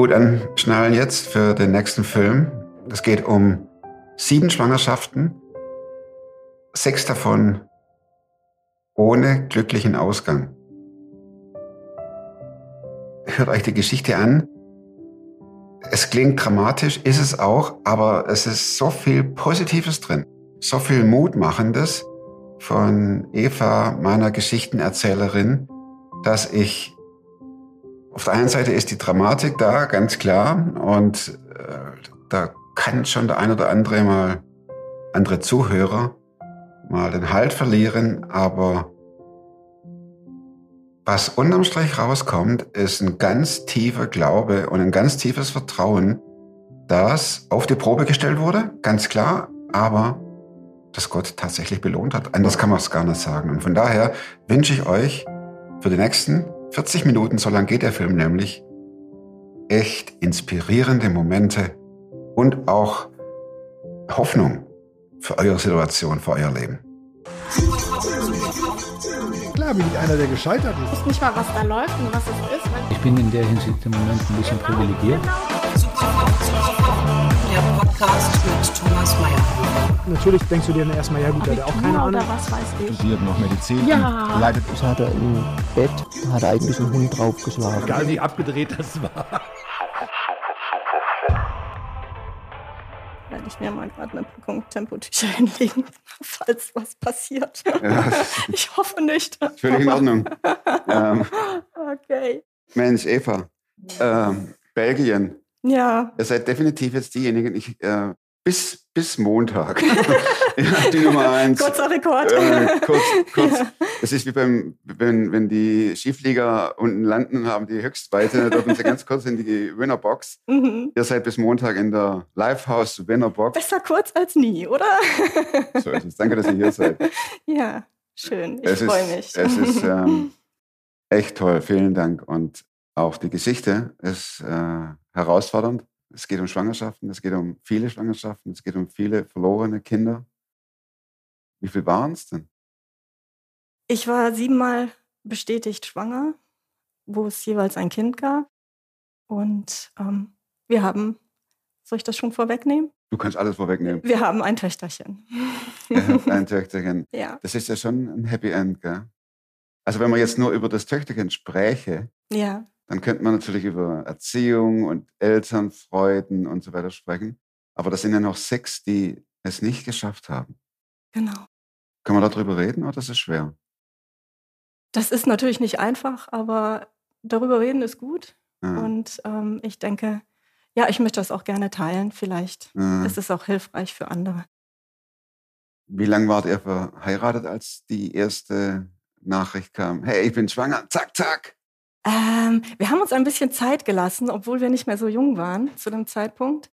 gut anschnallen jetzt für den nächsten Film. Es geht um sieben Schwangerschaften, sechs davon ohne glücklichen Ausgang. Hört euch die Geschichte an. Es klingt dramatisch, ist es auch, aber es ist so viel Positives drin, so viel Mutmachendes von Eva, meiner Geschichtenerzählerin, dass ich auf der einen Seite ist die Dramatik da, ganz klar, und äh, da kann schon der ein oder andere mal, andere Zuhörer mal den Halt verlieren, aber was unterm Strich rauskommt, ist ein ganz tiefer Glaube und ein ganz tiefes Vertrauen, das auf die Probe gestellt wurde, ganz klar, aber dass Gott tatsächlich belohnt hat. Anders kann man es gar nicht sagen. Und von daher wünsche ich euch für die nächsten 40 Minuten, so lang geht der Film nämlich, echt inspirierende Momente und auch Hoffnung für eure Situation, für euer Leben. Klar bin ich einer, der gescheitert ist. Ich weiß nicht mal, was da läuft und was es ist. Ich bin in der Hinsicht im Moment ein bisschen privilegiert. Der Podcast mit Thomas Mayer. Natürlich denkst du dir dann erstmal, ja gut, der hat auch keine Ahnung. was weiß ich. studiert noch Medizin Ja. leidet Das hat er im Bett, hat er eigentlich einen Hund draufgeschlagen. Egal wie abgedreht das war. Werde ich mir mal gerade eine Packung Tempotücher hinlegen, falls was passiert. Ja, Ich hoffe nicht. völlig in Ordnung. ähm, Okay. Mensch, Eva, ähm, Belgien, Ja. ihr seid definitiv jetzt diejenigen, ich, äh, bis, bis Montag. ja, die Nummer eins. Kurzer Rekord. Äh, kurz, kurz. Es ist wie beim, wenn, wenn die Skiflieger unten landen, haben die Höchstweite, da dürfen sie ganz kurz in die Winnerbox. Mhm. Ihr seid bis Montag in der Livehouse Winnerbox. Besser kurz als nie, oder? So ist es. Danke, dass ihr hier seid. ja, schön. Ich es freue ist, mich. Es ist ähm, echt toll. Vielen Dank. Und auch die Geschichte ist äh, herausfordernd. Es geht um Schwangerschaften, es geht um viele Schwangerschaften, es geht um viele verlorene Kinder. Wie viel waren es denn? Ich war siebenmal bestätigt schwanger, wo es jeweils ein Kind gab. Und ähm, wir haben, soll ich das schon vorwegnehmen? Du kannst alles vorwegnehmen. Wir haben ein Töchterchen. Ein Töchterchen. ja, Das ist ja schon ein Happy End, gell? Also wenn man jetzt nur über das Töchterchen spräche, ja, dann könnte man natürlich über Erziehung und Elternfreuden und so weiter sprechen. Aber das sind ja noch sechs, die es nicht geschafft haben. genau. Kann man darüber reden oder ist es schwer? Das ist natürlich nicht einfach, aber darüber reden ist gut. Ja. Und ähm, ich denke, ja, ich möchte das auch gerne teilen. Vielleicht Ja. ist es auch hilfreich für andere. Wie lange wart ihr verheiratet, als die erste Nachricht kam? Hey, ich bin schwanger. Zack, zack. Ähm, wir haben uns ein bisschen Zeit gelassen, obwohl wir nicht mehr so jung waren zu dem Zeitpunkt.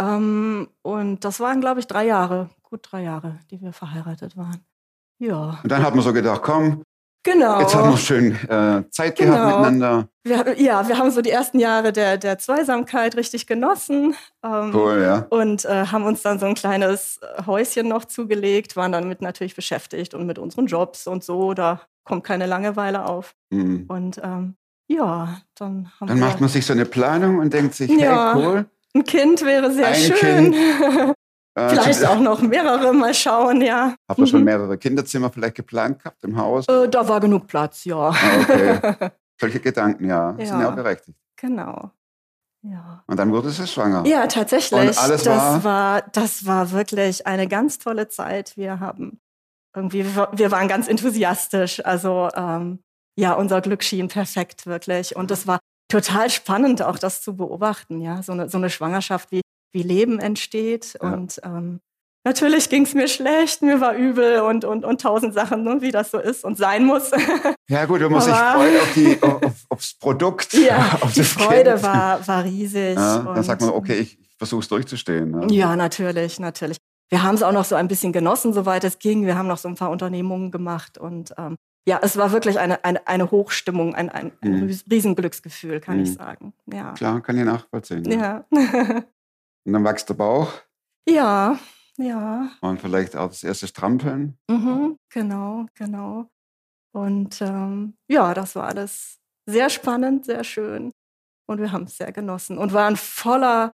Ähm, und das waren, glaube ich, drei Jahre, gut drei Jahre, die wir verheiratet waren. Ja, Und dann hat man so gedacht, komm, genau. jetzt haben wir schön äh, Zeit gehabt Genau. miteinander. wir, ja, wir haben so die ersten Jahre der, der Zweisamkeit richtig genossen. Ähm, Cool, ja. Und äh, haben uns dann so ein kleines Häuschen noch zugelegt, waren dann mit natürlich beschäftigt und mit unseren Jobs und so. Da kommt keine Langeweile auf. Mhm. Und ähm, ja, dann haben Dann wir macht man sich so eine Planung und denkt sich, Ja. hey, cool. ein Kind wäre sehr Ein schön. Äh, Vielleicht zum- auch noch mehrere mal schauen, ja. Habt ihr schon Mhm. mehrere Kinderzimmer vielleicht geplant gehabt im Haus? Äh, da war genug Platz, ja. Ah, okay. Solche Gedanken, ja, sind ja Ja. auch berechtigt. genau. Ja. Und dann wurde sie schwanger. Ja, tatsächlich. Und alles das war- war, das war wirklich eine ganz tolle Zeit. Wir haben irgendwie, wir wir waren ganz enthusiastisch. Also ähm, ja, unser Glück schien perfekt wirklich. Und es war total spannend, auch das zu beobachten. Ja, so eine, so eine Schwangerschaft, wie, wie Leben entsteht. Ja. Und ähm, natürlich ging es mir schlecht, mir war übel und, und, und tausend Sachen, ne, wie das so ist und sein muss. Ja, gut, wenn man sich freut auf die, auf, auf, aufs Produkt, ja, auf die Freude Kind. war, war riesig. Ja, dann sagt man, okay, ich versuche es durchzustehen. Ne? Ja, natürlich, natürlich. Wir haben es auch noch so ein bisschen genossen, soweit es ging. Wir haben noch so ein paar Unternehmungen gemacht und ähm, ja, es war wirklich eine, eine, eine Hochstimmung, ein, ein, ein Mhm. Ries- Riesenglücksgefühl, kann ich Mhm. sagen. Ja. Klar, kann ich nachvollziehen. Ja. Ja. Und dann wächst der Bauch ja, ja. und vielleicht auch das erste Strampeln. Mhm. Genau, genau. Und ähm, ja, das war alles sehr spannend, sehr schön. Und wir haben es sehr genossen und waren voller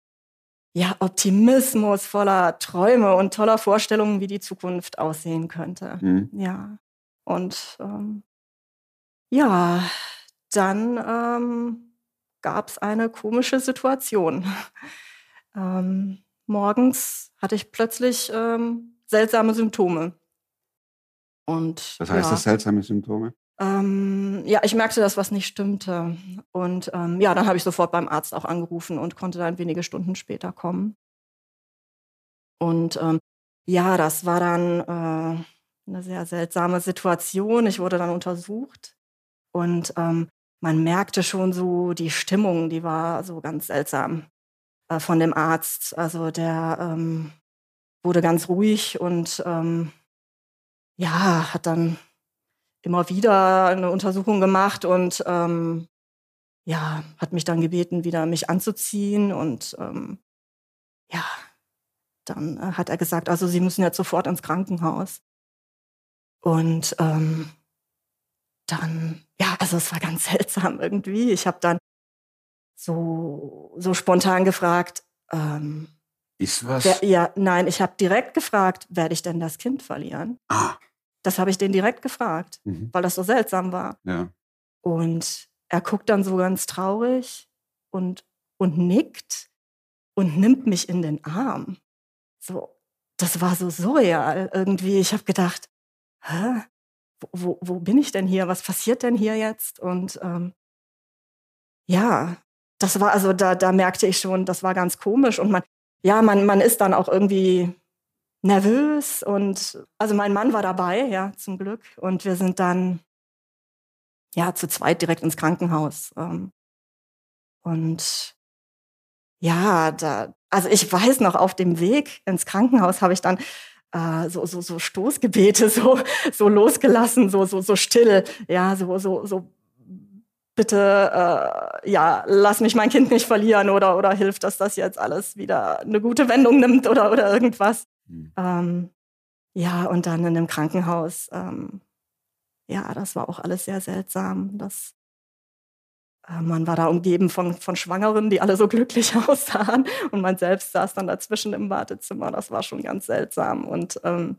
ja, Optimismus, voller Träume und toller Vorstellungen, wie die Zukunft aussehen könnte. Mhm. Ja. Und ähm, ja, dann ähm, gab es eine komische Situation. ähm, morgens hatte ich plötzlich ähm, seltsame Symptome. Und Was heißt ja, das seltsame Symptome? ähm, ja, ich merkte, dass was nicht stimmte. Und ähm, ja, dann habe ich sofort beim Arzt auch angerufen und konnte dann wenige Stunden später kommen. Und ja, das war dann äh, eine sehr seltsame Situation. Ich wurde dann untersucht und ähm, man merkte schon so, die Stimmung, die war so ganz seltsam äh, von dem Arzt. Also der ähm, wurde ganz ruhig und ähm, ja, hat dann immer wieder eine Untersuchung gemacht und ähm, ja, hat mich dann gebeten, wieder mich anzuziehen und ähm, ja, dann äh, hat er gesagt, also Sie müssen jetzt sofort ins Krankenhaus. Und ähm, dann, ja, also es war ganz seltsam irgendwie. Ich habe dann so, so spontan gefragt, ähm, Ist was? wer, ja, nein, ich habe direkt gefragt, werde ich denn das Kind verlieren? Ah, Das habe ich den direkt gefragt, mhm. weil das so seltsam war. ja. Und er guckt dann so ganz traurig und, und nickt und nimmt mich in den Arm. So, das war so surreal irgendwie. Ich habe gedacht, hä? Wo, wo, bin ich denn hier? Was passiert denn hier jetzt? Und ähm, ja, das war also da, da merkte ich schon, das war ganz komisch und man, ja, man, man ist dann auch irgendwie nervös und also mein Mann war dabei, ja, zum Glück und wir sind dann ja zu zweit direkt ins Krankenhaus ähm, und ja, da, also ich weiß noch, auf dem Weg ins Krankenhaus habe ich dann äh, so, so, so Stoßgebete so, so losgelassen, so, so, so still, ja, so, so, so bitte, äh, ja, lass mich mein Kind nicht verlieren oder, oder hilf, dass das jetzt alles wieder eine gute Wendung nimmt oder, oder irgendwas. Hm. Ähm, ja, und dann in dem Krankenhaus, ähm, ja, das war auch alles sehr seltsam. Das, man war da umgeben von, von Schwangeren, die alle so glücklich aussahen. Und man selbst saß dann dazwischen im Wartezimmer. Das war schon ganz seltsam. Und ähm,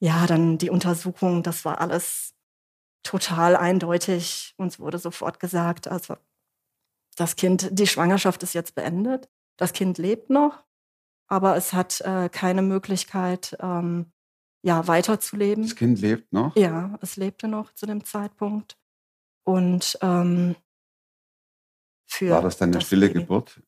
ja, dann die Untersuchung, das war alles total eindeutig. Uns wurde sofort gesagt, also das Kind, die Schwangerschaft ist jetzt beendet. Das Kind lebt noch, aber es hat äh, keine Möglichkeit, ähm, ja, weiterzuleben. Das Kind lebt noch? Ja, es lebte noch zu dem Zeitpunkt. Und ähm, für War das dann eine das stille Baby. Geburt?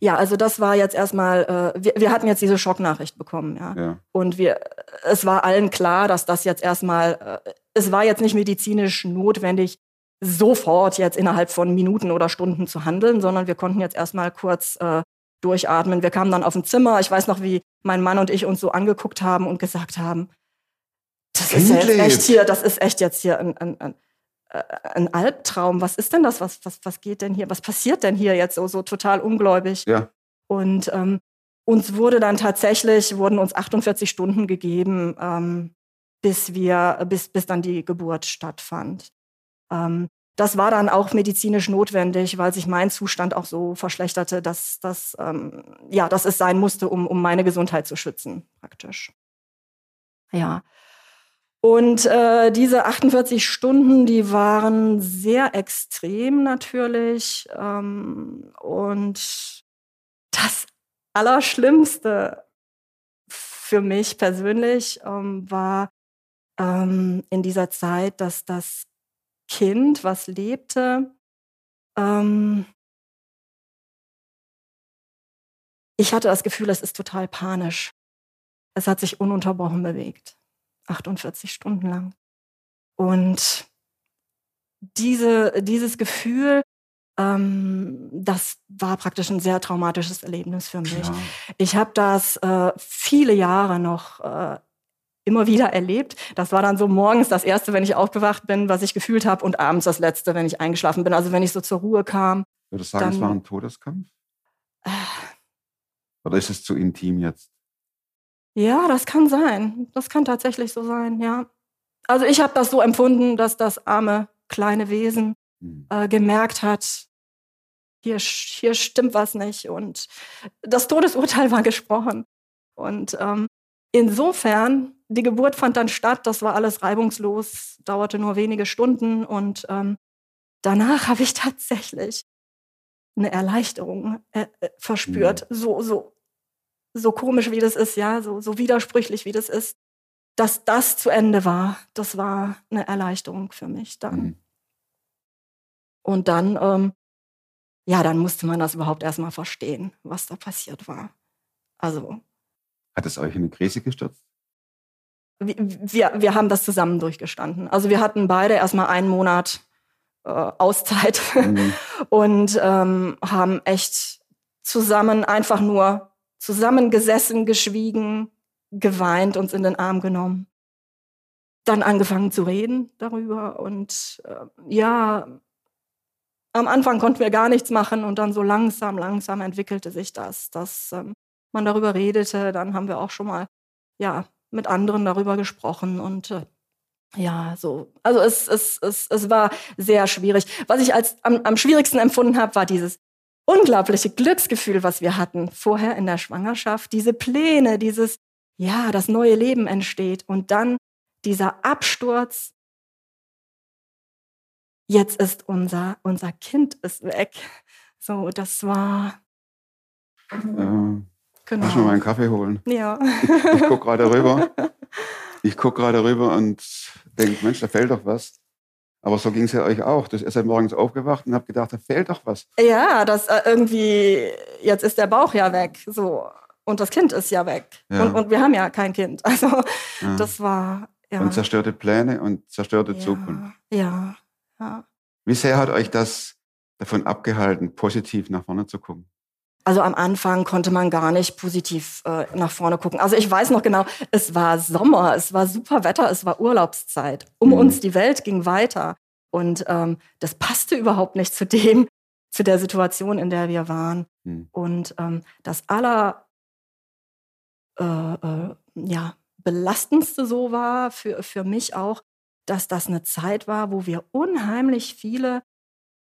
Ja, also das war jetzt erstmal, äh, wir, wir hatten jetzt diese Schocknachricht bekommen, ja. Ja. Und wir, es war allen klar, dass das jetzt erstmal, äh, es war jetzt nicht medizinisch notwendig, sofort jetzt innerhalb von Minuten oder Stunden zu handeln, sondern wir konnten jetzt erstmal kurz äh, durchatmen. Wir kamen dann auf ein Zimmer. Ich weiß noch, wie mein Mann und ich uns so angeguckt haben und gesagt haben, das ist ja jetzt echt hier, das ist echt jetzt hier ein, ein, ein, ein Albtraum. Was ist denn das? Was, was, was geht denn hier? Was passiert denn hier jetzt so, so total ungläubig? Ja. Und ähm, uns wurde dann tatsächlich, wurden uns 48 Stunden gegeben, ähm, bis wir, bis, bis dann die Geburt stattfand. Ähm, das war dann auch medizinisch notwendig, weil sich mein Zustand auch so verschlechterte, dass, dass, ähm, ja, dass es sein musste, um, um meine Gesundheit zu schützen, praktisch. Ja. Und äh, diese 48 Stunden, die waren sehr extrem natürlich. Ähm, und das Allerschlimmste für mich persönlich ähm, war ähm, in dieser Zeit, dass das Kind, was lebte, ähm, ich hatte das Gefühl, es ist total panisch. Es hat sich ununterbrochen bewegt. 48 Stunden lang. Und diese, dieses Gefühl, ähm, das war praktisch ein sehr traumatisches Erlebnis für mich. Klar. Ich habe das äh, viele Jahre noch äh, immer wieder erlebt. Das war dann so morgens das erste, wenn ich aufgewacht bin, was ich gefühlt habe, und abends das letzte, wenn ich eingeschlafen bin. Also wenn ich so zur Ruhe kam. Würdest du sagen, es Dann- war ein Todeskampf? Äh, Oder ist es zu intim jetzt? Ja, das kann sein. Das kann tatsächlich so sein, ja. Also ich habe das so empfunden, dass das arme kleine Wesen Hm. äh, gemerkt hat, hier, hier stimmt was nicht. Und das Todesurteil war gesprochen. Und ähm, insofern, die Geburt fand dann statt, das war alles reibungslos, dauerte nur wenige Stunden und ähm, danach habe ich tatsächlich eine Erleichterung äh, äh, verspürt. Mhm. So, so, so komisch wie das ist, ja, so, so widersprüchlich wie das ist, dass das zu Ende war. Das war eine Erleichterung für mich dann. Mhm. Und dann, ähm, ja, dann musste man das überhaupt erstmal verstehen, was da passiert war. Also. Hat es euch in eine Krise gestürzt? Wir, wir haben das zusammen durchgestanden. Also wir hatten beide erstmal einen Monat äh, Auszeit mhm. und ähm, haben echt zusammen einfach nur zusammengesessen, geschwiegen, geweint, uns in den Arm genommen. Dann angefangen zu reden darüber und äh, ja, am Anfang konnten wir gar nichts machen und dann so langsam, langsam entwickelte sich das, dass ähm, man darüber redete. Dann haben wir auch schon mal ja mit anderen darüber gesprochen und äh, ja, so. Also es, es, es, es war sehr schwierig. Was ich als am, am schwierigsten empfunden habe, war dieses unglaubliche Glücksgefühl, was wir hatten vorher in der Schwangerschaft. Diese Pläne, dieses, ja, das neue Leben entsteht. Und dann dieser Absturz. Jetzt ist unser, unser Kind ist weg. So, das war. Ja. Genau. Du mal einen Kaffee holen? Ja. Ich gucke gerade rüber. Ich gucke gerade rüber und denke, Mensch, da fehlt doch was. Aber so ging es ja euch auch. Du seid morgens aufgewacht und habt gedacht, da fehlt doch was. Ja, das äh, irgendwie, jetzt ist der Bauch ja weg. So. Und das Kind ist ja weg. Ja. Und, und, wir haben ja kein Kind. Also ja. das war. Ja. Und zerstörte Pläne und zerstörte Zukunft. Ja, ja. Wie sehr hat euch das davon abgehalten, positiv nach vorne zu gucken? Also am Anfang konnte man gar nicht positiv äh, nach vorne gucken. Also ich weiß noch genau, es war Sommer, es war super Wetter, es war Urlaubszeit. Um mhm. uns die Welt ging weiter. Und ähm, das passte überhaupt nicht zu dem, zu der Situation, in der wir waren. Mhm. Und ähm, das aller äh, äh, ja, belastendste so war für, für mich auch, dass das eine Zeit war, wo wir unheimlich viele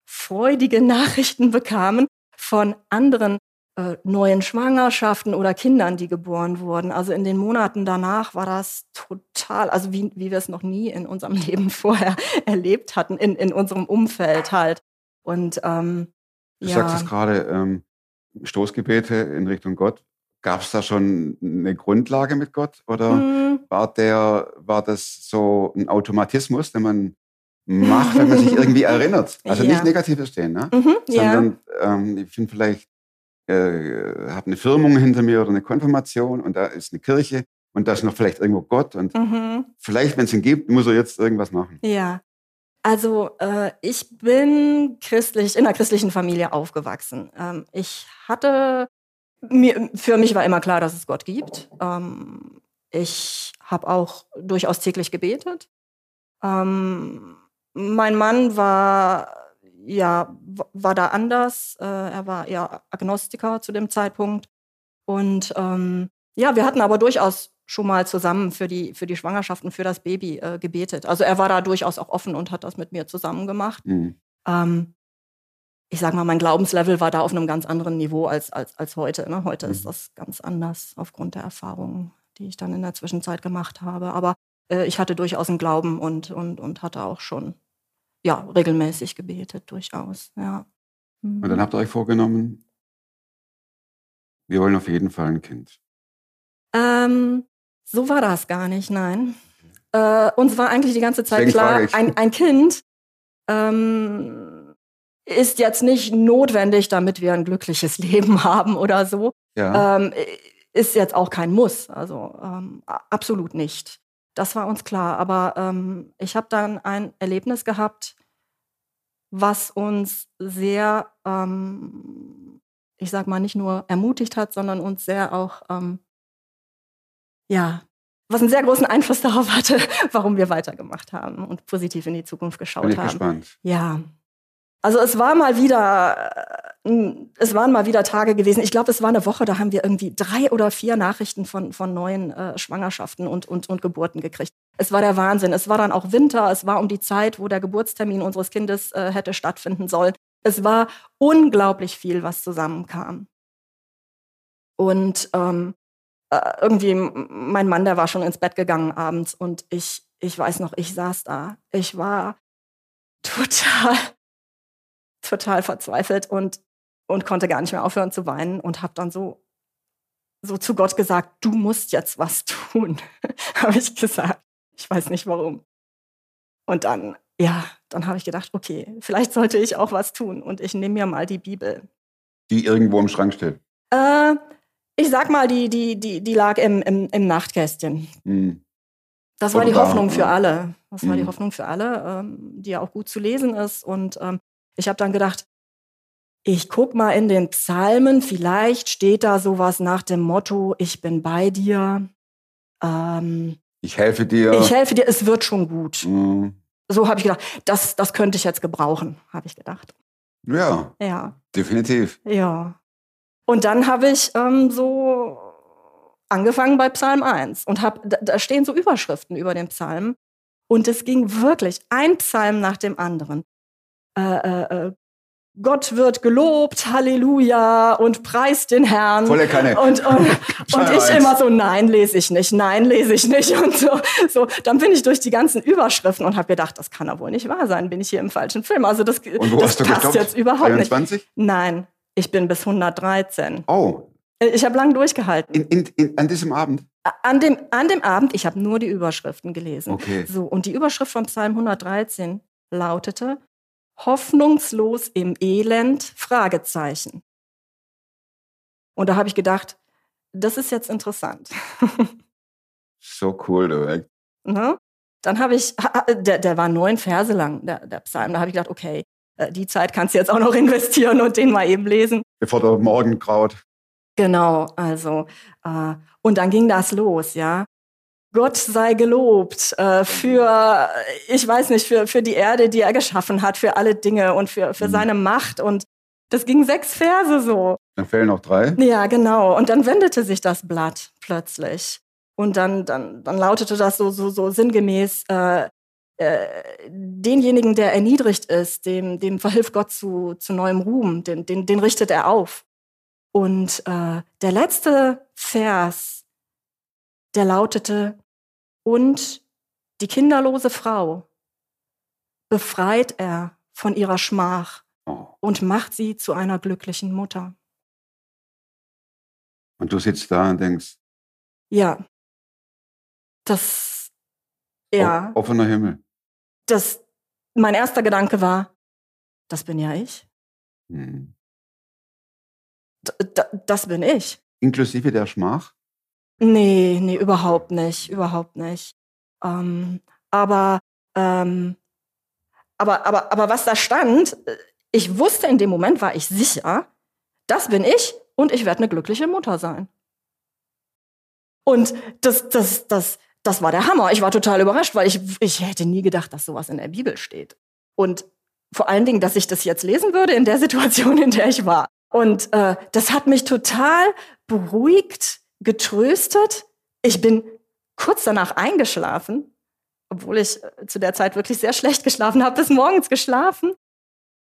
freudige Nachrichten bekamen von anderen äh, neuen Schwangerschaften oder Kindern, die geboren wurden. Also in den Monaten danach war das total, also wie, wie wir es noch nie in unserem Leben vorher erlebt hatten, in, in unserem Umfeld halt. Und ähm, du ja. sagst es gerade, ähm, Stoßgebete in Richtung Gott. Gab es da schon eine Grundlage mit Gott oder mhm. war der, war das so ein Automatismus, den man macht, wenn man sich irgendwie erinnert? Also ja. nicht negativ verstehen, ne? Mhm, sondern ja. ähm, ich finde vielleicht äh, habe eine Firmung hinter mir oder eine Konfirmation und da ist eine Kirche und da ist noch vielleicht irgendwo Gott und mhm. vielleicht, wenn es ihn gibt, muss er jetzt irgendwas machen. Ja. Also äh, ich bin christlich, in einer christlichen Familie aufgewachsen. Ähm, ich hatte, mir, für mich war immer klar, dass es Gott gibt. Ähm, ich habe auch durchaus täglich gebetet. Ähm, mein Mann war ja, war da anders. Äh, er war eher Agnostiker zu dem Zeitpunkt. Und ähm, ja, wir hatten aber durchaus schon mal zusammen für die, für die Schwangerschaft und für das Baby äh, gebetet. Also er war da durchaus auch offen und hat das mit mir zusammen gemacht. Mhm. Ähm, ich sage mal, mein Glaubenslevel war da auf einem ganz anderen Niveau als, als, als heute. Ne? Heute mhm. ist das ganz anders aufgrund der Erfahrungen, die ich dann in der Zwischenzeit gemacht habe. Aber äh, ich hatte durchaus einen Glauben und, und, und hatte auch schon ja, regelmäßig gebetet, durchaus, ja. Mhm. Und dann habt ihr euch vorgenommen, wir wollen auf jeden Fall ein Kind. Ähm, so war das gar nicht, nein. Äh, uns war eigentlich die ganze Zeit Deswegen klar, ein, ein Kind ähm, ist jetzt nicht notwendig, damit wir ein glückliches Leben haben oder so. Ja. Ähm, ist jetzt auch kein Muss, also ähm, absolut nicht. Das war uns klar. Aber ähm, ich habe dann ein Erlebnis gehabt, was uns sehr, ähm, ich sag mal, nicht nur ermutigt hat, sondern uns sehr auch, ähm, ja, was einen sehr großen Einfluss darauf hatte, warum wir weitergemacht haben und positiv in die Zukunft geschaut Bin ich haben. Gespannt. Ja. Also es war mal wieder, äh, es waren mal wieder Tage gewesen. Ich glaube, es war eine Woche, da haben wir irgendwie drei oder vier Nachrichten von, von neuen äh, Schwangerschaften und, und, und Geburten gekriegt. Es war der Wahnsinn. Es war dann auch Winter. Es war um die Zeit, wo der Geburtstermin unseres Kindes äh, hätte stattfinden sollen. Es war unglaublich viel, was zusammenkam. Und ähm, äh, irgendwie, mein Mann, der war schon ins Bett gegangen abends und ich, ich weiß noch, ich saß da. Ich war total, total verzweifelt und, und konnte gar nicht mehr aufhören zu weinen und habe dann so, so zu Gott gesagt, du musst jetzt was tun, habe ich gesagt. Ich weiß nicht warum. Und dann, ja, dann habe ich gedacht, okay, vielleicht sollte ich auch was tun und ich nehme mir mal die Bibel. Die irgendwo im Schrank steht. Äh, ich sag mal, die, die, die, die lag im, im, im Nachtkästchen. Hm. Das war die Hoffnung für alle. Das war die Mhm. Hoffnung für alle, ähm, die ja auch gut zu lesen ist. Und ähm, ich habe dann gedacht, ich guck mal in den Psalmen, vielleicht steht da sowas nach dem Motto, ich bin bei dir. Ähm, Ich helfe dir. Ich helfe dir, es wird schon gut. Hm. So habe ich gedacht, das, das könnte ich jetzt gebrauchen, habe ich gedacht. Ja, Ja, definitiv. ja. Und dann habe ich ähm, so angefangen bei Psalm 1 und hab, da, da stehen so Überschriften über den Psalm. Und es ging wirklich ein Psalm nach dem anderen. Äh, äh, äh, Gott wird gelobt, Halleluja, und preist den Herrn. Volle Kanne. Und, und, und ich 1. immer so, nein, lese ich nicht, nein, lese ich nicht. Und so, so, dann bin ich durch die ganzen Überschriften und habe gedacht, das kann doch wohl nicht wahr sein, bin ich hier im falschen Film. Also das, Und wo das hast du passt gestoppt? jetzt überhaupt 23? nicht. Nein, ich bin bis 113. Oh, Ich habe lang durchgehalten. in, in, in, an diesem Abend? An dem, an dem Abend, ich habe nur die Überschriften gelesen. Okay. So, und die Überschrift von Psalm 113 lautete, Hoffnungslos im Elend, Fragezeichen. Und da habe ich gedacht, das ist jetzt interessant. So cool, du. ne? Dann habe ich, der, der war neun Verse lang, der, der Psalm. Da habe ich gedacht, okay, äh, die Zeit kannst du jetzt auch noch investieren und den mal eben lesen. Bevor der Morgen graut. Genau, also, äh, und dann ging das los, ja. Gott sei gelobt äh, für, ich weiß nicht, für, für die Erde, die er geschaffen hat, für alle Dinge und für, für Mhm. seine Macht. Und das ging sechs Verse so. Dann fehlen noch drei. Ja, genau. Und dann wendete sich das Blatt plötzlich. Und dann, dann, dann lautete das so, so, so sinngemäß, äh, äh, denjenigen, der erniedrigt ist, dem, dem verhilft Gott zu, zu neuem Ruhm, den, den, den richtet er auf. Und äh, der letzte Vers, der lautete, und die kinderlose Frau befreit er von ihrer Schmach Oh. und macht sie zu einer glücklichen Mutter. Und du sitzt da und denkst, Ja. Das, ja, offener Himmel. das, mein erster Gedanke war, das bin ja ich. Hm. Das bin ich. Inklusive der Schmach. Nee, nee, überhaupt nicht, überhaupt nicht. Ähm, aber, ähm, aber, aber, aber was da stand, äh, ich wusste in dem Moment, war ich sicher, das bin ich und ich werde eine glückliche Mutter sein. Und das, das, das, das war der Hammer. Ich war total überrascht, weil ich, ich hätte nie gedacht, dass sowas in der Bibel steht. Und vor allen Dingen, dass ich das jetzt lesen würde in der Situation, in der ich war. Und äh, das hat mich total beruhigt, getröstet. Ich bin kurz danach eingeschlafen, obwohl ich äh, zu der Zeit wirklich sehr schlecht geschlafen habe, bis morgens geschlafen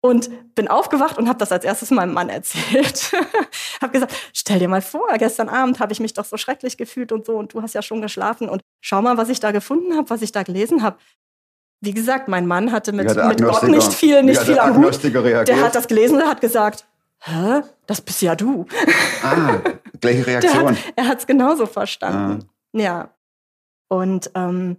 und bin aufgewacht und habe das als erstes meinem Mann erzählt. habe gesagt, stell dir mal vor, gestern Abend habe ich mich doch so schrecklich gefühlt und so und du hast ja schon geschlafen und schau mal, was ich da gefunden habe, was ich da gelesen habe. Wie gesagt, mein Mann hatte mit, der mit Gott nicht viel, nicht viel am Hut. Reagiert? Der hat das gelesen und hat gesagt, hä, das bist ja du. Ah, gleiche Reaktion. hat, er hat es genauso verstanden. Ja. Und ähm,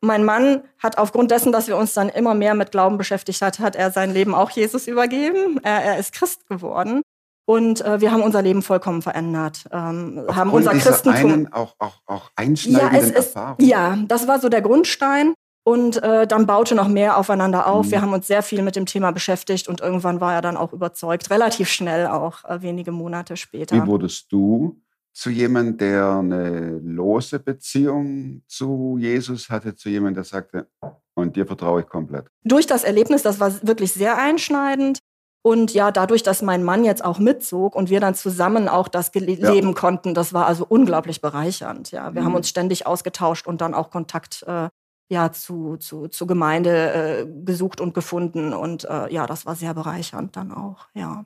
mein Mann hat aufgrund dessen, dass wir uns dann immer mehr mit Glauben beschäftigt hat, hat er sein Leben auch Jesus übergeben. Er, er ist Christ geworden. Und äh, wir haben unser Leben vollkommen verändert. Ähm, haben unser Christentum. einen auch, auch, auch Ja, einschneidenden es ist, Erfahrung. ja, das war so der Grundstein. Und äh, dann baute noch mehr aufeinander auf. Mhm. Wir haben uns sehr viel mit dem Thema beschäftigt und irgendwann war er dann auch überzeugt, relativ schnell auch, äh, wenige Monate später. Wie wurdest du zu jemandem, der eine lose Beziehung zu Jesus hatte, zu jemandem, der sagte, und dir vertraue ich komplett? durch das Erlebnis, das war wirklich sehr einschneidend. Und ja, dadurch, dass mein Mann jetzt auch mitzog und wir dann zusammen auch das Ja. leben konnten, das war also unglaublich bereichernd. Ja, wir Mhm. haben uns ständig ausgetauscht und dann auch Kontakt äh, ja zu, zu, zu Gemeinde äh, gesucht und gefunden. Und äh, ja, das war sehr bereichernd dann auch, ja.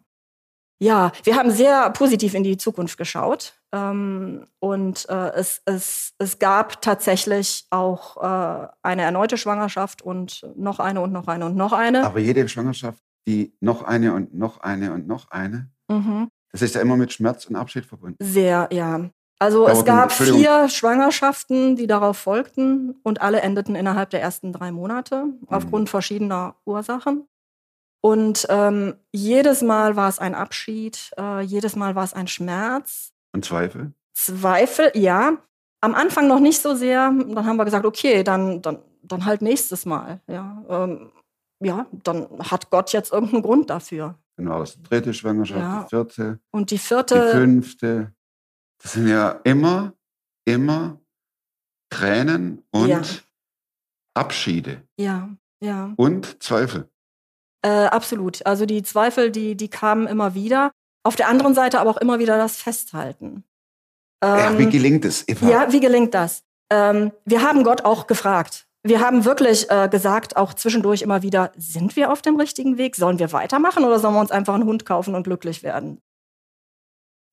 Ja, wir haben sehr positiv in die Zukunft geschaut. Ähm, und äh, es, es, es gab tatsächlich auch äh, eine erneute Schwangerschaft und noch eine und noch eine und noch eine. Aber jede Schwangerschaft, die noch eine und noch eine und noch eine, Mhm. das ist ja immer mit Schmerz und Abschied verbunden. Sehr, ja. Also es gab vier Schwangerschaften, die darauf folgten und alle endeten innerhalb der ersten drei Monate Mhm. aufgrund verschiedener Ursachen. Und ähm, jedes Mal war es ein Abschied, äh, jedes Mal war es ein Schmerz. Und Zweifel? Zweifel, ja. Am Anfang noch nicht so sehr. Dann haben wir gesagt, okay, dann, dann, dann halt nächstes Mal. Ja, ähm, ja, dann hat Gott jetzt irgendeinen Grund dafür. Genau, das dritte Schwangerschaft, Ja. die vierte, Und die die vierte, fünfte. Das sind ja immer, immer Tränen und Ja. Abschiede ja, ja. und Zweifel. Äh, absolut. Also die Zweifel, die, die kamen immer wieder. Auf der anderen Seite aber auch immer wieder das Festhalten. ja, wie Ähm, gelingt es, Eva? ja, wie gelingt das? Ähm, wir haben Gott auch gefragt. Wir haben wirklich äh, gesagt, auch zwischendurch immer wieder, sind wir auf dem richtigen Weg? Sollen wir weitermachen oder sollen wir uns einfach einen Hund kaufen und glücklich werden?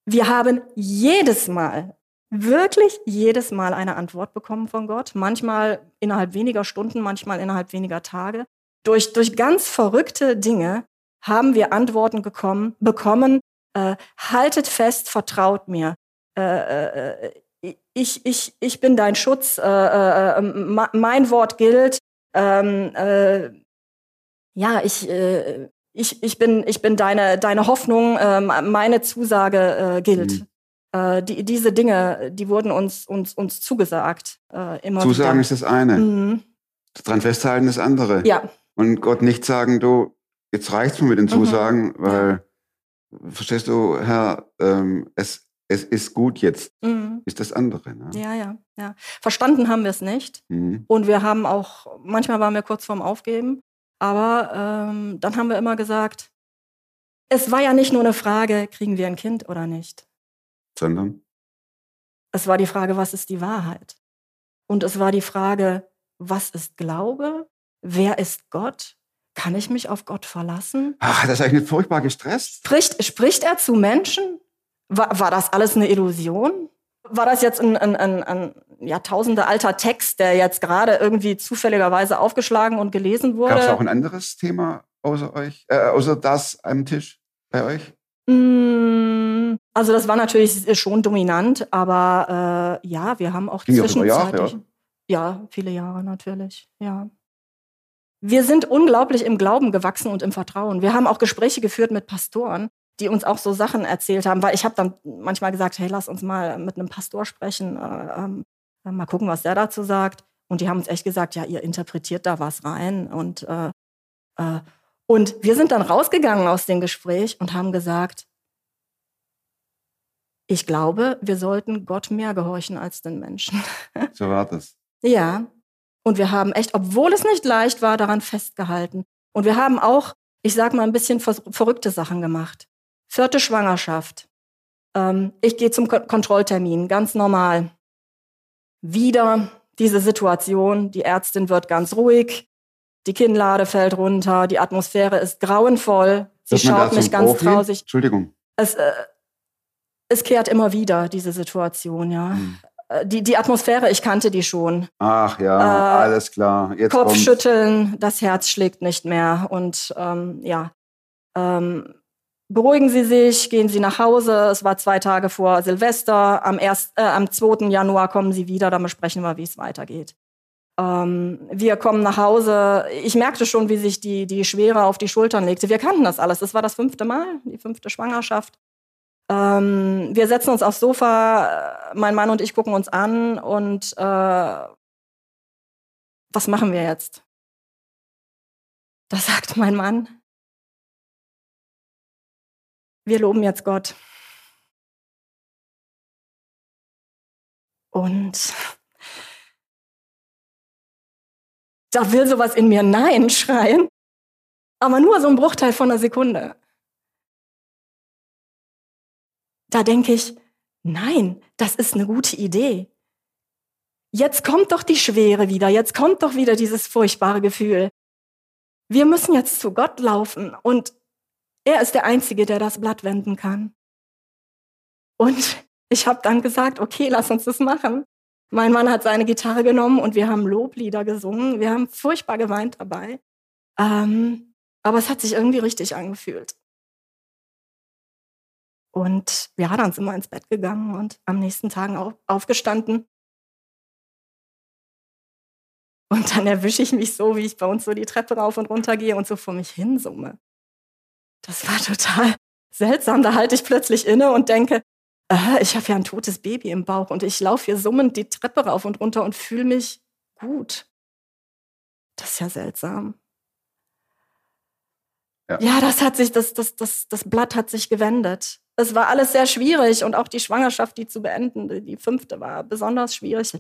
Wir haben jedes Mal, wirklich jedes Mal eine Antwort bekommen von Gott. Manchmal innerhalb weniger Stunden, manchmal innerhalb weniger Tage. Durch, durch ganz verrückte Dinge haben wir Antworten gekommen, bekommen. Äh, haltet fest, vertraut mir. Äh, äh, ich, ich, ich bin dein Schutz, äh, äh, ma- mein Wort gilt. Ähm, äh, ja, ich, äh, ich, ich bin, ich bin deine, deine Hoffnung, äh, meine Zusage äh, gilt. Äh, die, diese Dinge, die wurden uns, uns, uns zugesagt. Äh, immer Zusagen wieder. ist das eine, Mhm. dran festhalten das andere. Ja, Und Gott nicht sagen, du, jetzt reicht's mir mit den Mhm. Zusagen, weil, verstehst du, Herr, ähm, es, es ist gut jetzt, mhm. ist das andere. Ne? ja, ja, ja. Verstanden haben wir es nicht. Mhm. Und wir haben auch, manchmal waren wir kurz vorm Aufgeben, aber ähm, dann haben wir immer gesagt, es war ja nicht nur eine Frage, kriegen wir ein Kind oder nicht. Sondern, Es war die Frage, was ist die Wahrheit? Und es war die Frage, was ist Glaube? Wer ist Gott? Kann ich mich auf Gott verlassen? ach, das ist eigentlich furchtbar gestresst. Spricht, spricht er zu Menschen? War, war das alles eine Illusion? War das jetzt ein, ein, ein, ein Jahrtausende alter Text, der jetzt gerade irgendwie zufälligerweise aufgeschlagen und gelesen wurde? Gab es auch ein anderes Thema außer euch, äh, außer das am Tisch bei euch? Mm, Also das war natürlich schon dominant, aber äh, ja, wir haben auch Ging ja auch Jahre, zwischenzeitlich. ja, viele Jahre natürlich, ja. Wir sind unglaublich im Glauben gewachsen und im Vertrauen. Wir haben auch Gespräche geführt mit Pastoren, die uns auch so Sachen erzählt haben, weil ich habe dann manchmal gesagt, hey, lass uns mal mit einem Pastor sprechen, äh, ähm, mal gucken, was der dazu sagt. Und die haben uns echt gesagt, ja, ihr interpretiert da was rein und äh, äh, und wir sind dann rausgegangen aus dem Gespräch und haben gesagt, ich glaube, wir sollten Gott mehr gehorchen als den Menschen. So war das. ja. Und wir haben echt, obwohl es nicht leicht war, daran festgehalten. Und wir haben auch, ich sag mal, ein bisschen verrückte Sachen gemacht. Vierte Schwangerschaft. Ähm, ich gehe zum Ko Kontrolltermin, ganz normal. Wieder diese Situation, die Ärztin wird ganz ruhig, die Kinnlade fällt runter, die Atmosphäre ist grauenvoll, sie Wird man da schaut mich ganz Profi? trausig. Entschuldigung. Es, äh, es kehrt immer wieder, diese Situation, ja. Hm. Äh, Die, die Atmosphäre, ich kannte die schon. Ach ja, Äh, alles klar. Jetzt kommt's. Kopfschütteln, das Herz schlägt nicht mehr. Und ähm, ja, ähm, beruhigen Sie sich, gehen Sie nach Hause. Es war zwei Tage vor Silvester. Am, erst, äh, am 2. Januar kommen Sie wieder, dann besprechen wir, wie es weitergeht. Ähm, wir kommen nach Hause. Ich merkte schon, wie sich die, die Schwere auf die Schultern legte. Wir kannten das alles. Das war das fünfte Mal, die fünfte Schwangerschaft. Ähm, wir setzen uns aufs Sofa, mein Mann und ich gucken uns an und äh, was machen wir jetzt? Da sagt mein Mann, wir loben jetzt Gott. Und da will sowas in mir Nein schreien, aber nur so ein Bruchteil von einer Sekunde. Da denke ich, nein, das ist eine gute Idee. jetzt kommt doch die Schwere wieder, jetzt kommt doch wieder dieses furchtbare Gefühl. Wir müssen jetzt zu Gott laufen und er ist der Einzige, der das Blatt wenden kann. Und ich habe dann gesagt, okay, lass uns das machen. Mein Mann hat seine Gitarre genommen und wir haben Loblieder gesungen. Wir haben furchtbar geweint dabei. Ähm, aber es hat sich irgendwie richtig angefühlt. Und ja, dann sind wir ins Bett gegangen und am nächsten Tag auf, aufgestanden. Und dann erwische ich mich so, wie ich bei uns so die Treppe rauf und runter gehe und so vor mich hin summe. Das war total seltsam. Da halte ich plötzlich inne und denke, äh, ich habe ja ein totes Baby im Bauch und ich laufe hier summend die Treppe rauf und runter und fühle mich gut. Das ist ja seltsam. Ja. ja, das hat sich, das, das, das, das Blatt hat sich gewendet. Es war alles sehr schwierig und auch die Schwangerschaft, die zu beenden, die fünfte, war besonders schwierig.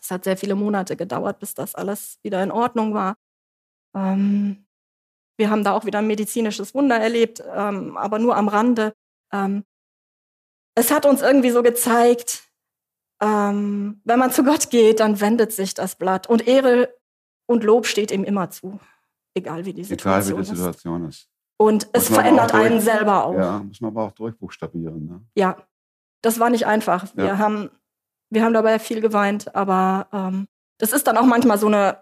Es hat sehr viele Monate gedauert, bis das alles wieder in Ordnung war. Ähm, wir haben da auch wieder ein medizinisches Wunder erlebt, ähm, aber nur am Rande. Ähm, es hat uns irgendwie so gezeigt, ähm, wenn man zu Gott geht, dann wendet sich das Blatt. Und Ehre und Lob steht ihm immer zu, egal wie die Situation, egal, wie die Situation ist. ist. Und es verändert einen selber auch. Ja, muss man aber auch durchbuchstabieren. Ne? Ja, das war nicht einfach. Wir, haben, wir haben dabei viel geweint, aber ähm, das ist dann auch manchmal so eine,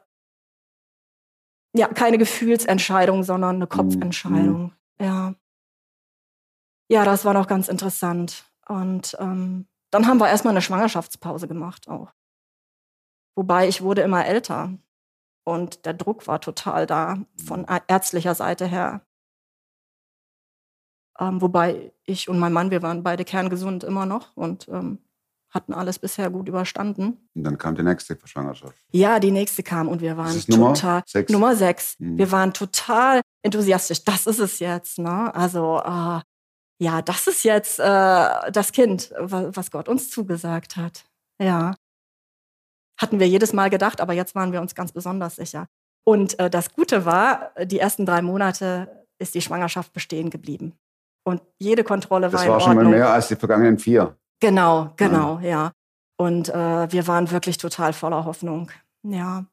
ja, keine Gefühlsentscheidung, sondern eine mhm, Kopfentscheidung. Mhm. Ja. Ja, das war noch ganz interessant. Und ähm, dann haben wir erstmal eine Schwangerschaftspause gemacht auch. Wobei ich wurde immer älter und der Druck war total da von ärztlicher Seite her. Ähm, wobei ich und mein Mann, wir waren beide kerngesund immer noch und ähm, hatten alles bisher gut überstanden. Und dann kam die nächste Schwangerschaft. Ja, die nächste kam und wir waren total Nummer sechs. Nummer sechs. Mhm. Wir waren total enthusiastisch. Das ist es jetzt, ne? Also äh, ja, das ist jetzt äh, das Kind, was Gott uns zugesagt hat. Ja. Hatten wir jedes Mal gedacht, aber jetzt waren wir uns ganz besonders sicher. Und äh, das Gute war, die ersten drei Monate ist die Schwangerschaft bestehen geblieben. Und jede Kontrolle war Das war schon mal mehr als die vergangenen vier. Genau, genau, ja. ja. Und äh, wir waren wirklich total voller Hoffnung. Ja.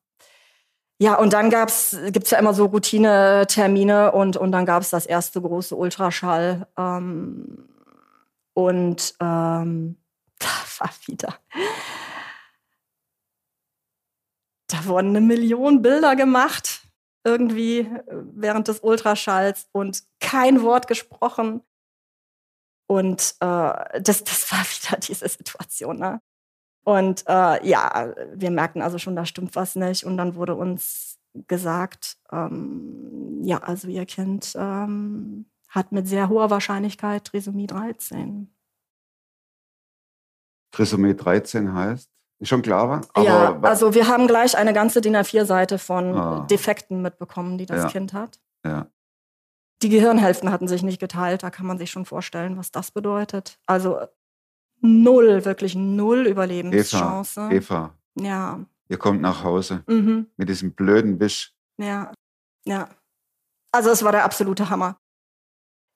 Ja, und dann gab's, gibt's ja immer so Routine-Termine und, und dann gab's das erste große Ultraschall. Ähm, und ähm, da war wieder. Da wurden eine Million Bilder gemacht, irgendwie während des Ultraschalls und kein Wort gesprochen. Und äh, das, das war wieder diese Situation. Ne? Und äh, ja, wir merkten also schon, da stimmt was nicht. Und dann wurde uns gesagt, ähm, ja, also ihr Kind ähm, hat mit sehr hoher Wahrscheinlichkeit Trisomie 13. Trisomie 13 heißt? Ist schon klar, aber ja, also wir haben gleich eine ganze DIN A4-Seite von ah. Defekten mitbekommen, die das ja. Kind hat. Ja. Die Gehirnhälften hatten sich nicht geteilt, da kann man sich schon vorstellen, was das bedeutet. Also null, wirklich null Überlebenschance. Eva, Eva. Ja. Ihr kommt nach Hause mhm. mit diesem blöden Wisch. Ja, ja. Also es war der absolute Hammer.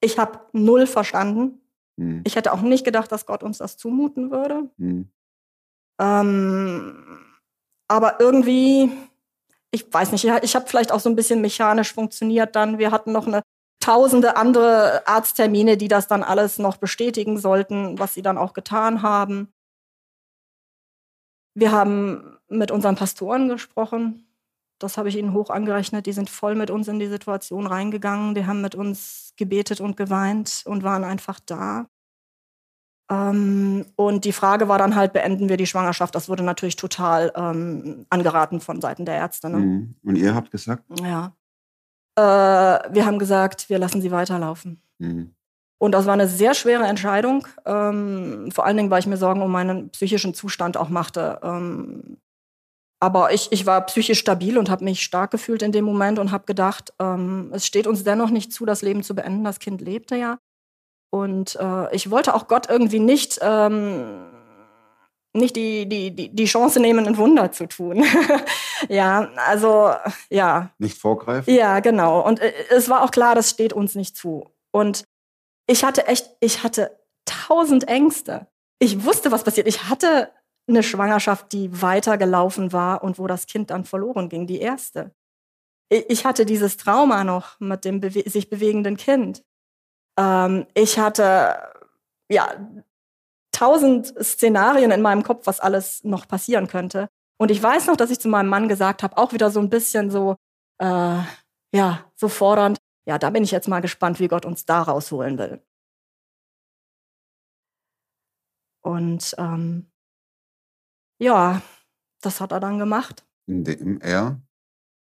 Ich habe null verstanden. Mhm. Ich hätte auch nicht gedacht, dass Gott uns das zumuten würde. Mhm. Ähm, aber irgendwie, ich weiß nicht, ich habe vielleicht auch so ein bisschen mechanisch funktioniert dann. Wir hatten noch eine tausende andere Arzttermine, die das dann alles noch bestätigen sollten, was sie dann auch getan haben. Wir haben mit unseren Pastoren gesprochen. Das habe ich ihnen hoch angerechnet. Die sind voll mit uns in die Situation reingegangen. Die haben mit uns gebetet und geweint und waren einfach da. Ähm, und die Frage war dann halt, beenden wir die Schwangerschaft? Das wurde natürlich total ähm, angeraten von Seiten der Ärzte. Ne? Mhm. Und ihr habt gesagt? Ja. Äh, wir haben gesagt, wir lassen sie weiterlaufen. Mhm. Und das war eine sehr schwere Entscheidung. Ähm, vor allen Dingen, weil ich mir Sorgen um meinen psychischen Zustand auch machte. Ähm, aber ich, ich war psychisch stabil und habe mich stark gefühlt in dem Moment und habe gedacht, ähm, es steht uns dennoch nicht zu, das Leben zu beenden. Das Kind lebte ja. Und äh, ich wollte auch Gott irgendwie nicht ähm, nicht die, die, die, die Chance nehmen, ein Wunder zu tun. ja, also, ja. Nicht vorgreifen? Ja, genau. Und äh, es war auch klar, das steht uns nicht zu. Und ich hatte echt, ich hatte tausend Ängste. Ich wusste, was passiert. Ich hatte eine Schwangerschaft, die weitergelaufen war und wo das Kind dann verloren ging, die erste. Ich hatte dieses Trauma noch mit dem bewe sich bewegenden Kind. Ähm, ich hatte ja tausend Szenarien in meinem Kopf, was alles noch passieren könnte. Und ich weiß noch, dass ich zu meinem Mann gesagt habe, auch wieder so ein bisschen so, äh, ja, so fordernd, ja, da bin ich jetzt mal gespannt, wie Gott uns da rausholen will. Und ähm, ja, das hat er dann gemacht. Indem er?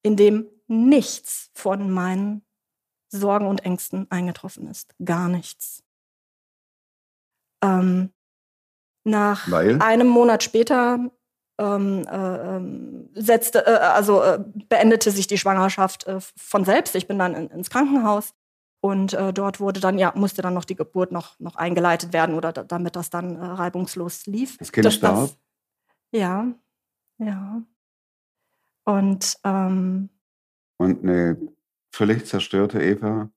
Indem nichts von meinen Sorgen und Ängsten eingetroffen ist. Gar nichts. Ähm, nach Weil? einem Monat später ähm, äh, ähm, setzte, äh, also äh, beendete sich die Schwangerschaft äh, von selbst. Ich bin dann in, ins Krankenhaus und äh, dort wurde dann, ja, musste dann noch die Geburt noch, noch eingeleitet werden oder da, damit das dann äh, reibungslos lief. Das Kind starb? Das, ja, ja. Und, ähm, und eine völlig zerstörte Eva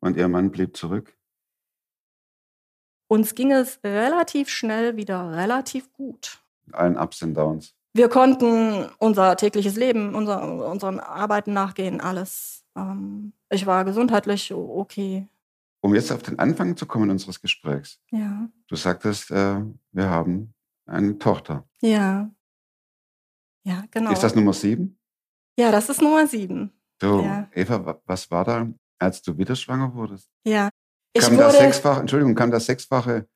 und ihr Mann blieb zurück? Uns ging es relativ schnell wieder relativ gut. Allen Ups und Downs. Wir konnten unser tägliches Leben, unser, unseren Arbeiten nachgehen, alles. Ähm, ich war gesundheitlich okay. Um jetzt auf den Anfang zu kommen unseres Gesprächs. Ja. Du sagtest, äh, wir haben eine Tochter. Ja. Ja, genau. Ist das Nummer sieben? Ja, das ist Nummer sieben. Du, ja. Eva, was war da, als du wieder schwanger wurdest? Ja. Ich kam da sechsfach, Entschuldigung, kam da sechsfache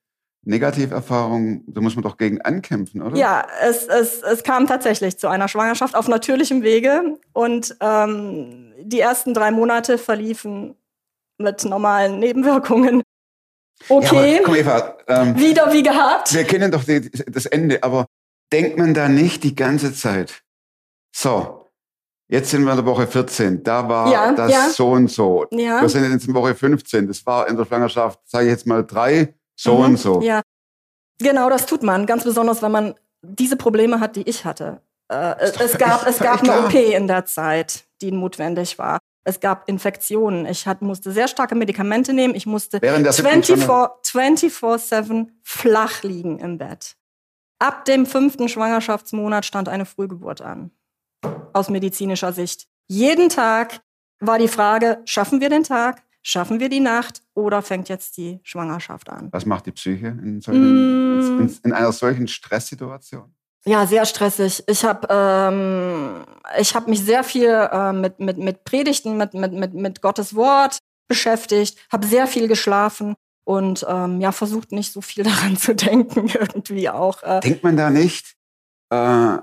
Negativerfahrung, da muss man doch gegen ankämpfen, oder? Ja, es, es, es kam tatsächlich zu einer Schwangerschaft auf natürlichem Wege und ähm, die ersten drei Monate verliefen mit normalen Nebenwirkungen. Okay. Ja, komm, Eva, ähm, Wieder wie gehabt. Wir kennen doch die, das Ende, aber denkt man da nicht die ganze Zeit, so, jetzt sind wir in der Woche 14, da war ja, das ja. so und so. Ja. Wir sind jetzt in Woche 15, das war in der Schwangerschaft, sage ich jetzt mal drei, so mhm. und so. Ja, genau, das tut man, ganz besonders, wenn man diese Probleme hat, die ich hatte. Äh, es, gab, es gab eine OP in der Zeit, die notwendig war. Es gab Infektionen. Ich hat, musste sehr starke Medikamente nehmen. Ich musste 24-7 flach liegen im Bett. Ab dem fünften Schwangerschaftsmonat stand eine Frühgeburt an. Aus medizinischer Sicht. Jeden Tag war die Frage, schaffen wir den Tag? Schaffen wir die Nacht oder fängt jetzt die Schwangerschaft an? Was macht die Psyche in, solchen, mm. in, in einer solchen Stresssituation? Ja, sehr stressig. Ich habe ähm, ich hab mich sehr viel äh, mit, mit, mit Predigten, mit, mit, mit, mit Gottes Wort beschäftigt, habe sehr viel geschlafen und ähm, ja, versucht nicht so viel daran zu denken, irgendwie auch. Äh. Denkt man da nicht, äh,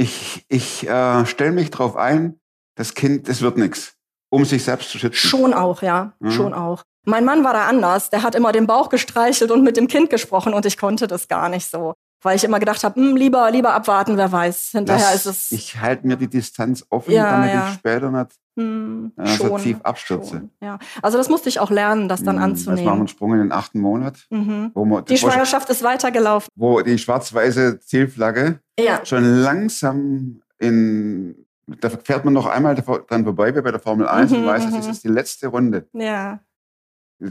ich, ich äh, stelle mich drauf ein, das Kind, das wird nichts um sich selbst zu schützen. Schon auch, ja, mhm. schon auch. Mein Mann war da anders. Der hat immer den Bauch gestreichelt und mit dem Kind gesprochen und ich konnte das gar nicht so. Weil ich immer gedacht habe, hm, lieber, lieber abwarten, wer weiß. Hinterher das, ist es. Ich halte mir die Distanz offen, ja, damit ja. ich später nicht hm, äh, so tief abstürze. Schon, ja. Also das musste ich auch lernen, das dann hm, anzunehmen. Machen wir einen Sprung in den achten Monat. Mhm. Wo man, die Schwangerschaft ist weitergelaufen. Wo die schwarz-weiße Zielflagge ja. schon langsam in da fährt man noch einmal dran vorbei, wie bei der Formel 1 mhm, und weiß, das ist mhm. jetzt die letzte Runde. Ja.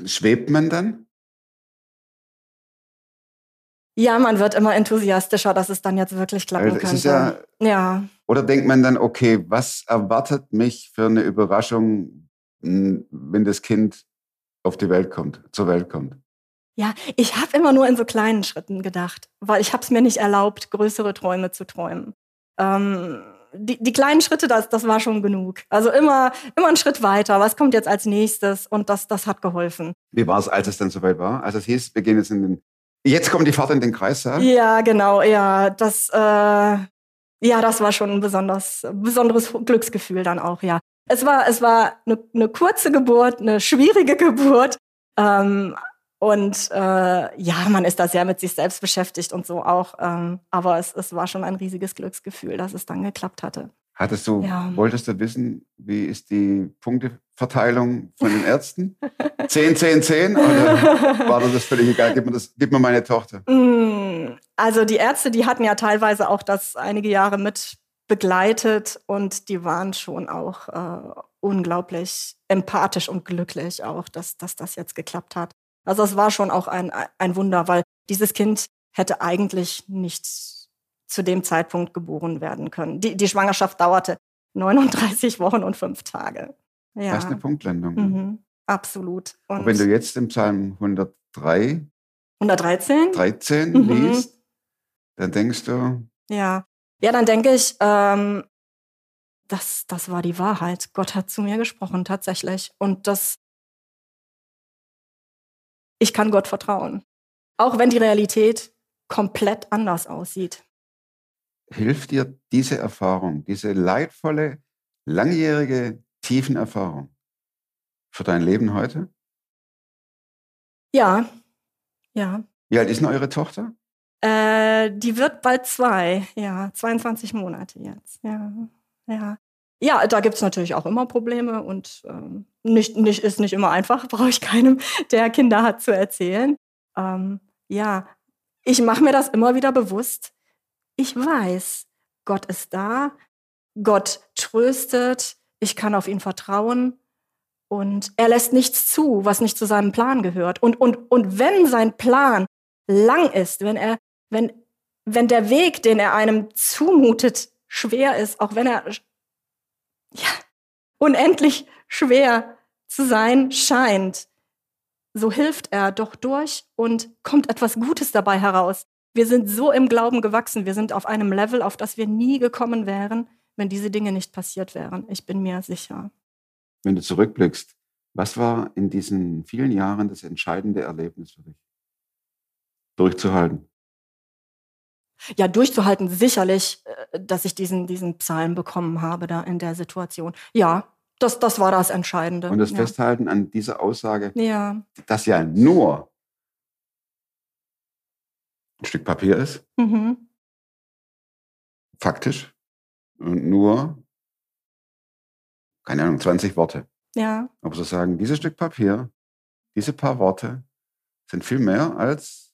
Schwebt man dann? Ja, man wird immer enthusiastischer, dass es dann jetzt wirklich klappen könnte. Ja, ja. Oder denkt man dann, okay, was erwartet mich für eine Überraschung, wenn das Kind auf die Welt kommt, zur Welt kommt? Ja, ich habe immer nur in so kleinen Schritten gedacht, weil ich habe es mir nicht erlaubt, größere Träume zu träumen. Ähm, die, die kleinen Schritte, das, das war schon genug. Also immer, immer einen Schritt weiter. Was kommt jetzt als nächstes? Und das, das hat geholfen. Wie war es, als es dann soweit war? Als es hieß, wir gehen jetzt in den, jetzt kommt die Fahrt in den Kreissaal? Ja, genau, ja. Das, äh, ja, das war schon ein besonders, besonderes Glücksgefühl dann auch, ja. Es war, es war eine, eine kurze Geburt, eine schwierige Geburt. Ähm, und äh, ja, man ist da sehr mit sich selbst beschäftigt und so auch. Ähm, aber es, es war schon ein riesiges Glücksgefühl, dass es dann geklappt hatte. Hattest du, ja. wolltest du wissen, wie ist die Punkteverteilung von den Ärzten? 10, 10, 10? Oder war dir das völlig egal? Gib mir, das, gib mir meine Tochter. Mm, also die Ärzte, die hatten ja teilweise auch das einige Jahre mit begleitet und die waren schon auch äh, unglaublich empathisch und glücklich auch, dass, dass das jetzt geklappt hat. Also es war schon auch ein, ein Wunder, weil dieses Kind hätte eigentlich nicht zu dem Zeitpunkt geboren werden können. Die, die Schwangerschaft dauerte 39 Wochen und fünf Tage. Ja. Das ist eine Punktlandung. Mhm, absolut. Und wenn du jetzt im Psalm 103, 113? 13 Mhm. liest, dann denkst du, Ja. Ja, dann denke ich, ähm, das, das war die Wahrheit. Gott hat zu mir gesprochen, tatsächlich. Und das, ich kann Gott vertrauen. Auch wenn die Realität komplett anders aussieht. Hilft dir diese Erfahrung, diese leidvolle, langjährige, tiefen Erfahrung für dein Leben heute? Ja, ja. Wie alt ist denn eure Tochter? Äh, die wird bald zwei, ja, 22 Monate jetzt, ja, ja. Ja, da gibt's natürlich auch immer Probleme und ähm, nicht, nicht, ist nicht immer einfach, brauche ich keinem, der Kinder hat, zu erzählen. Ähm, ja, ich mache mir das immer wieder bewusst. Ich weiß, Gott ist da, Gott tröstet, ich kann auf ihn vertrauen und er lässt nichts zu, was nicht zu seinem Plan gehört. Und, und, und wenn sein Plan lang ist, wenn er, wenn, wenn der Weg, den er einem zumutet, schwer ist, auch wenn er ja, unendlich schwer zu sein scheint, so hilft er doch durch und kommt etwas Gutes dabei heraus. Wir sind so im Glauben gewachsen, wir sind auf einem Level, auf das wir nie gekommen wären, wenn diese Dinge nicht passiert wären. Ich bin mir sicher. Wenn du zurückblickst, was war in diesen vielen Jahren das entscheidende Erlebnis für dich? Durchzuhalten. Ja, durchzuhalten sicherlich, äh, dass ich diesen, diesen Psalm bekommen habe da in der Situation. Ja, das, das war das Entscheidende. Und das ja. Festhalten an dieser Aussage, Ja. dass ja nur ein Stück Papier ist, Mhm. faktisch, und nur, keine Ahnung, 20 Worte. Ja. Aber zu sagen, dieses Stück Papier, diese paar Worte sind viel mehr als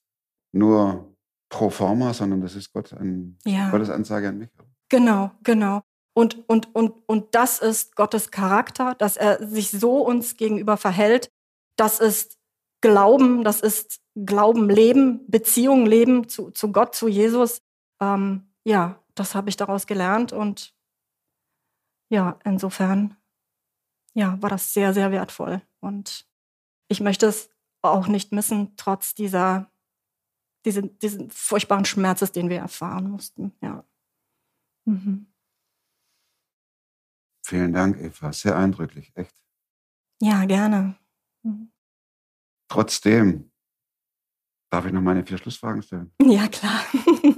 nur pro forma, sondern das ist Gott an, Ja. Gottes Ansage an mich. Genau, genau. Und, und, und, und das ist Gottes Charakter, dass er sich so uns gegenüber verhält. Das ist Glauben, das ist Glauben leben, Beziehung leben zu, zu Gott, zu Jesus. Ähm, ja, das habe ich daraus gelernt und ja, insofern, ja, war das sehr, sehr wertvoll. Und ich möchte es auch nicht missen, trotz dieser, diese, diesen furchtbaren Schmerzes, den wir erfahren mussten. Ja. Mhm. Vielen Dank, Eva. Sehr eindrücklich, echt. Ja, gerne. Mhm. Trotzdem, darf ich noch meine vier Schlussfragen stellen? Ja, klar.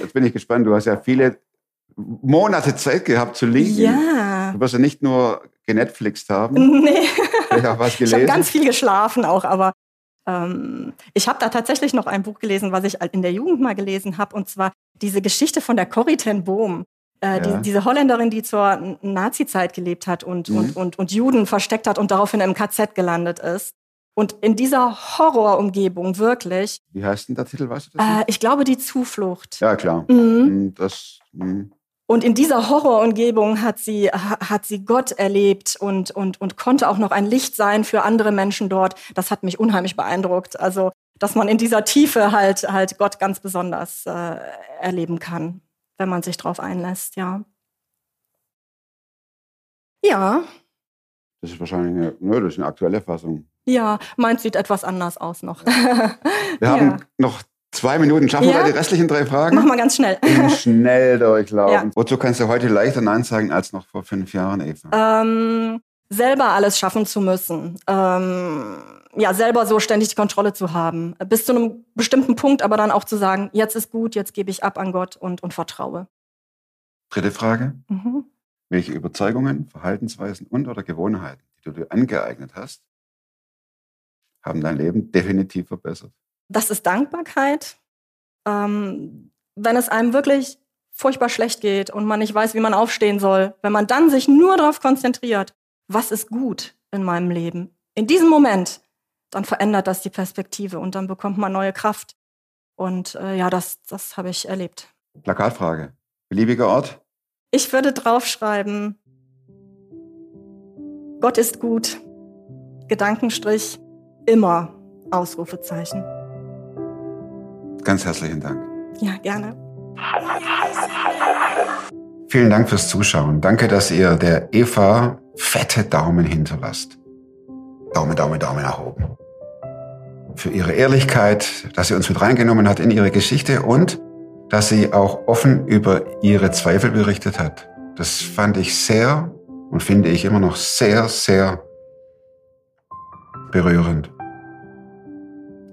Jetzt bin ich gespannt. Du hast ja viele Monate Zeit gehabt zu liegen. ja. Du wirst ja nicht nur genetflixt haben, Nee. vielleicht auch was Ich habe gelesen. ganz viel geschlafen auch, aber ähm, ich habe da tatsächlich noch ein Buch gelesen, was ich in der Jugend mal gelesen habe, und zwar diese Geschichte von der Corrie ten Boom. Äh, Ja. die, diese Holländerin, die zur Nazi-Zeit gelebt hat und, Mhm. und, und, und Juden versteckt hat und daraufhin im KZ gelandet ist. Und in dieser Horrorumgebung wirklich, Wie heißt denn der Titel, weißt du das? äh, ich glaube, die Zuflucht. ja, klar. Mhm. Hm, Das, hm. Und in dieser Horrorumgebung hat sie, ha- hat sie Gott erlebt und, und, und konnte auch noch ein Licht sein für andere Menschen dort. Das hat mich unheimlich beeindruckt. Also, dass man in dieser Tiefe halt, halt Gott ganz besonders äh, erleben kann, wenn man sich drauf einlässt, ja. Ja, das ist wahrscheinlich eine, nö, das ist eine aktuelle Fassung. Ja, meins sieht etwas anders aus noch. Wir Ja. haben noch zwei Minuten. Schaffen Ja. wir die restlichen drei Fragen? Mach mal ganz schnell. Im Schnelldurchlauf. Ja. Wozu kannst du heute leichter Nein sagen als noch vor fünf Jahren, Eva? ähm, selber alles schaffen zu müssen. Ähm, ja, selber so ständig die Kontrolle zu haben. Bis zu einem bestimmten Punkt, aber dann auch zu sagen, jetzt ist gut, jetzt gebe ich ab an Gott und, und vertraue. Dritte Frage. Mhm. Welche Überzeugungen, Verhaltensweisen und oder Gewohnheiten, die du dir angeeignet hast, haben dein Leben definitiv verbessert? Das ist Dankbarkeit. Ähm, wenn es einem wirklich furchtbar schlecht geht und man nicht weiß, wie man aufstehen soll, wenn man dann sich nur darauf konzentriert, was ist gut in meinem Leben, in diesem Moment, dann verändert das die Perspektive und dann bekommt man neue Kraft. Und äh, ja, das, das habe ich erlebt. Plakatfrage. Beliebiger Ort? Ich würde draufschreiben, Gott ist gut, Gedankenstrich, immer Ausrufezeichen. Ganz herzlichen Dank. Ja, gerne. Vielen Dank fürs Zuschauen. Danke, dass ihr der Eva fette Daumen hinterlasst. Daumen, Daumen, Daumen nach oben. Für ihre Ehrlichkeit, dass sie uns mit reingenommen hat in ihre Geschichte und dass sie auch offen über ihre Zweifel berichtet hat. Das fand ich sehr und finde ich immer noch sehr, sehr berührend.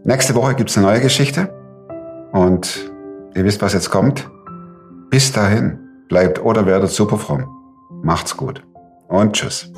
Nächste Woche gibt's eine neue Geschichte und ihr wisst, was jetzt kommt. Bis dahin, bleibt oder werdet super fromm. Macht's gut und tschüss.